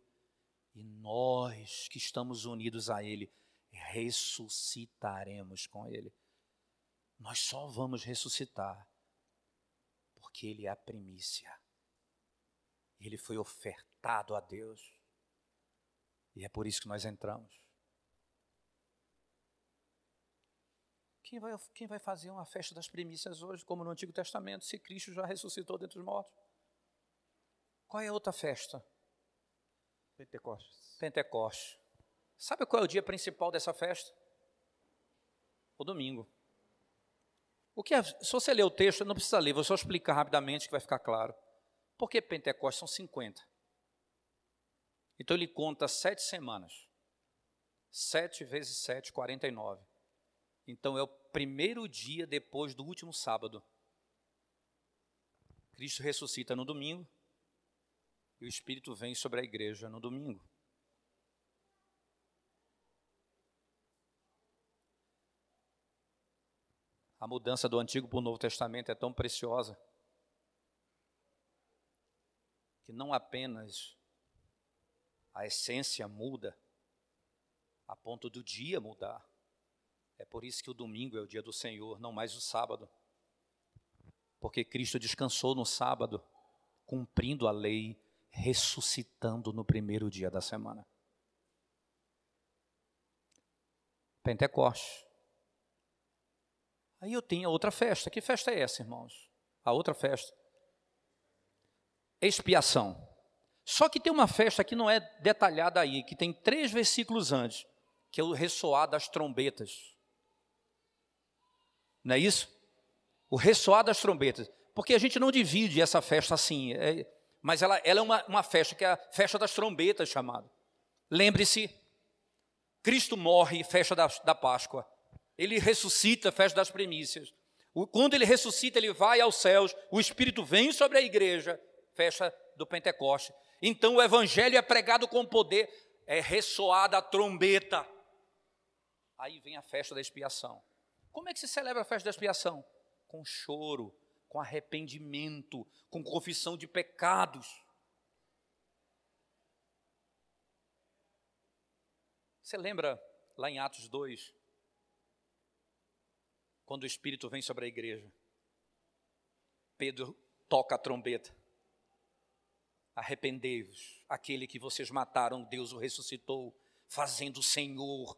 e nós que estamos unidos a ele, ressuscitaremos com ele. Nós só vamos ressuscitar porque ele é a primícia. Ele foi ofertado a Deus. E é por isso que nós entramos. Quem vai, quem vai fazer uma festa das primícias hoje, como no Antigo Testamento, se Cristo já ressuscitou dentre os mortos? Qual é a outra festa? Pentecostes. Pentecostes. Sabe qual é o dia principal dessa festa? O domingo. O que é, se você ler o texto, não precisa ler, vou só explicar rapidamente que vai ficar claro. Por que Pentecostes são 50? Então ele conta sete semanas. Sete vezes sete, 49. Então é o primeiro dia depois do último sábado. Cristo ressuscita no domingo e o Espírito vem sobre a igreja no domingo. A mudança do Antigo para o Novo Testamento é tão preciosa que não apenas a essência muda a ponto do dia mudar, é por isso que o domingo é o dia do Senhor, não mais o sábado. Porque Cristo descansou no sábado, cumprindo a lei, ressuscitando no primeiro dia da semana. Pentecoste. Aí eu tenho outra festa. Que festa é essa, irmãos? A outra festa. Expiação. Só que tem uma festa que não é detalhada aí, que tem três versículos antes, que é o ressoar das trombetas. Não é isso? O ressoar das trombetas. Porque a gente não divide essa festa assim, é, mas ela, ela é uma, uma festa que é a festa das trombetas chamada. Lembre-se, Cristo morre, festa da, da Páscoa. Ele ressuscita, festa das primícias. Quando ele ressuscita, ele vai aos céus, o Espírito vem sobre a igreja, festa do Pentecoste. Então o evangelho é pregado com poder, é ressoada a trombeta. Aí vem a festa da expiação. Como é que se celebra a festa da expiação? Com choro, com arrependimento, com confissão de pecados. Você lembra lá em Atos 2, quando o Espírito vem sobre a igreja? Pedro toca a trombeta. Arrependei-vos, aquele que vocês mataram, Deus o ressuscitou, fazendo o Senhor.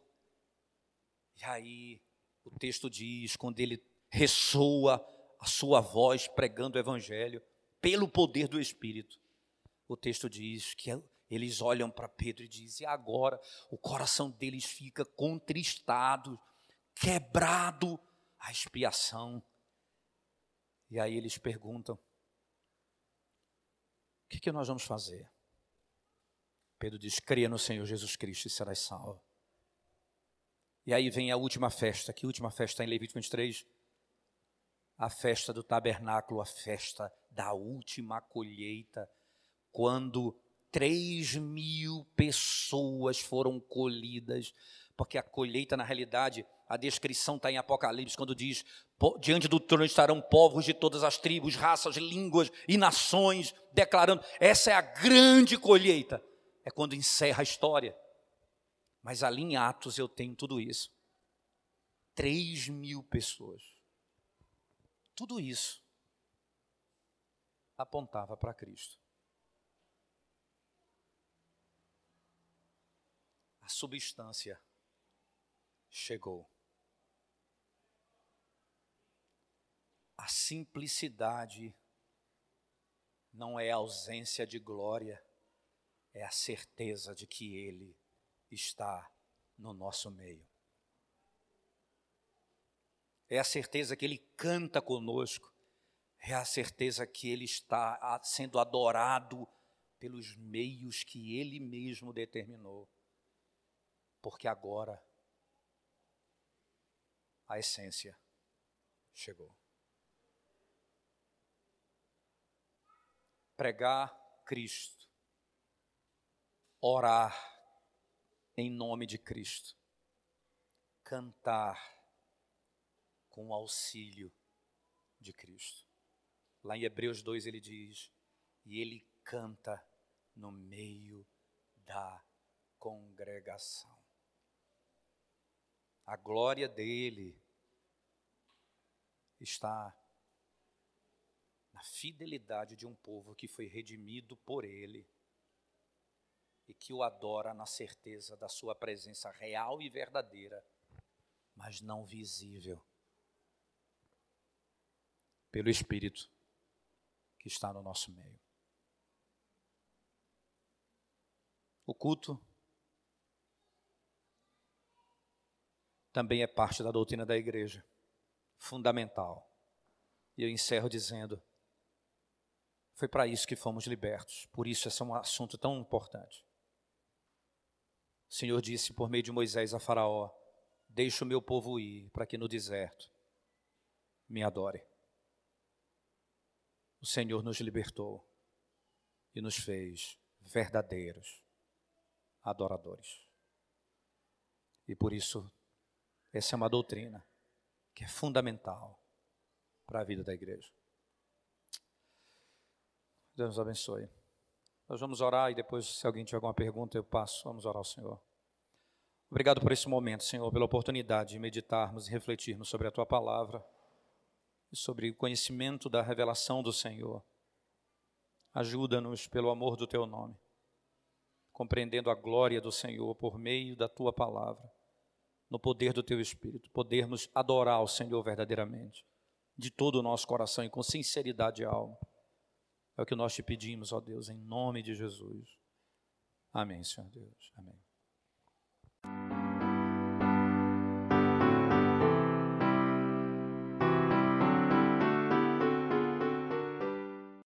E aí o texto diz, quando ele ressoa a sua voz pregando o evangelho, pelo poder do Espírito, o texto diz que eles olham para Pedro e dizem: e agora o coração deles fica contristado, quebrado a expiação. E aí eles perguntam: o que, que nós vamos fazer? Pedro diz: creia no Senhor Jesus Cristo e serás salvo. E aí vem a última festa, que última festa em Levítico 23? A festa do tabernáculo, a festa da última colheita, quando três mil pessoas foram colhidas, porque a colheita, na realidade, a descrição está em Apocalipse, quando diz: diante do trono estarão povos de todas as tribos, raças, línguas e nações, declarando: essa é a grande colheita. É quando encerra a história. Mas ali em Atos eu tenho tudo isso. Três mil pessoas. Tudo isso apontava para Cristo. A substância chegou. A simplicidade não é ausência de glória, é a certeza de que Ele está no nosso meio. É a certeza que Ele canta conosco, é a certeza que Ele está sendo adorado pelos meios que Ele mesmo determinou, porque agora a essência chegou. Pregar Cristo, orar em nome de Cristo, cantar com o auxílio de Cristo. Lá em Hebreus 2 ele diz: e ele canta no meio da congregação. A glória dele está na fidelidade de um povo que foi redimido por ele e que o adora na certeza da sua presença real e verdadeira, mas não visível, pelo Espírito que está no nosso meio. O culto também é parte da doutrina da igreja, fundamental. E eu encerro dizendo: foi para isso que fomos libertos, por isso esse é um assunto tão importante. O Senhor disse por meio de Moisés a Faraó: Deixa o meu povo ir, para que no deserto me adore. O Senhor nos libertou e nos fez verdadeiros adoradores. E por isso essa é uma doutrina que é fundamental para a vida da igreja. Deus nos abençoe. Nós vamos orar e depois, se alguém tiver alguma pergunta, eu passo. Vamos orar ao Senhor. Obrigado por esse momento, Senhor, pela oportunidade de meditarmos e refletirmos sobre a tua palavra e sobre o conhecimento da revelação do Senhor. Ajuda-nos pelo amor do teu nome, compreendendo a glória do Senhor por meio da tua palavra no poder do teu Espírito, podermos adorar o Senhor verdadeiramente, de todo o nosso coração e com sinceridade de alma. É o que nós te pedimos, ó Deus, em nome de Jesus. Amém, Senhor Deus. Amém.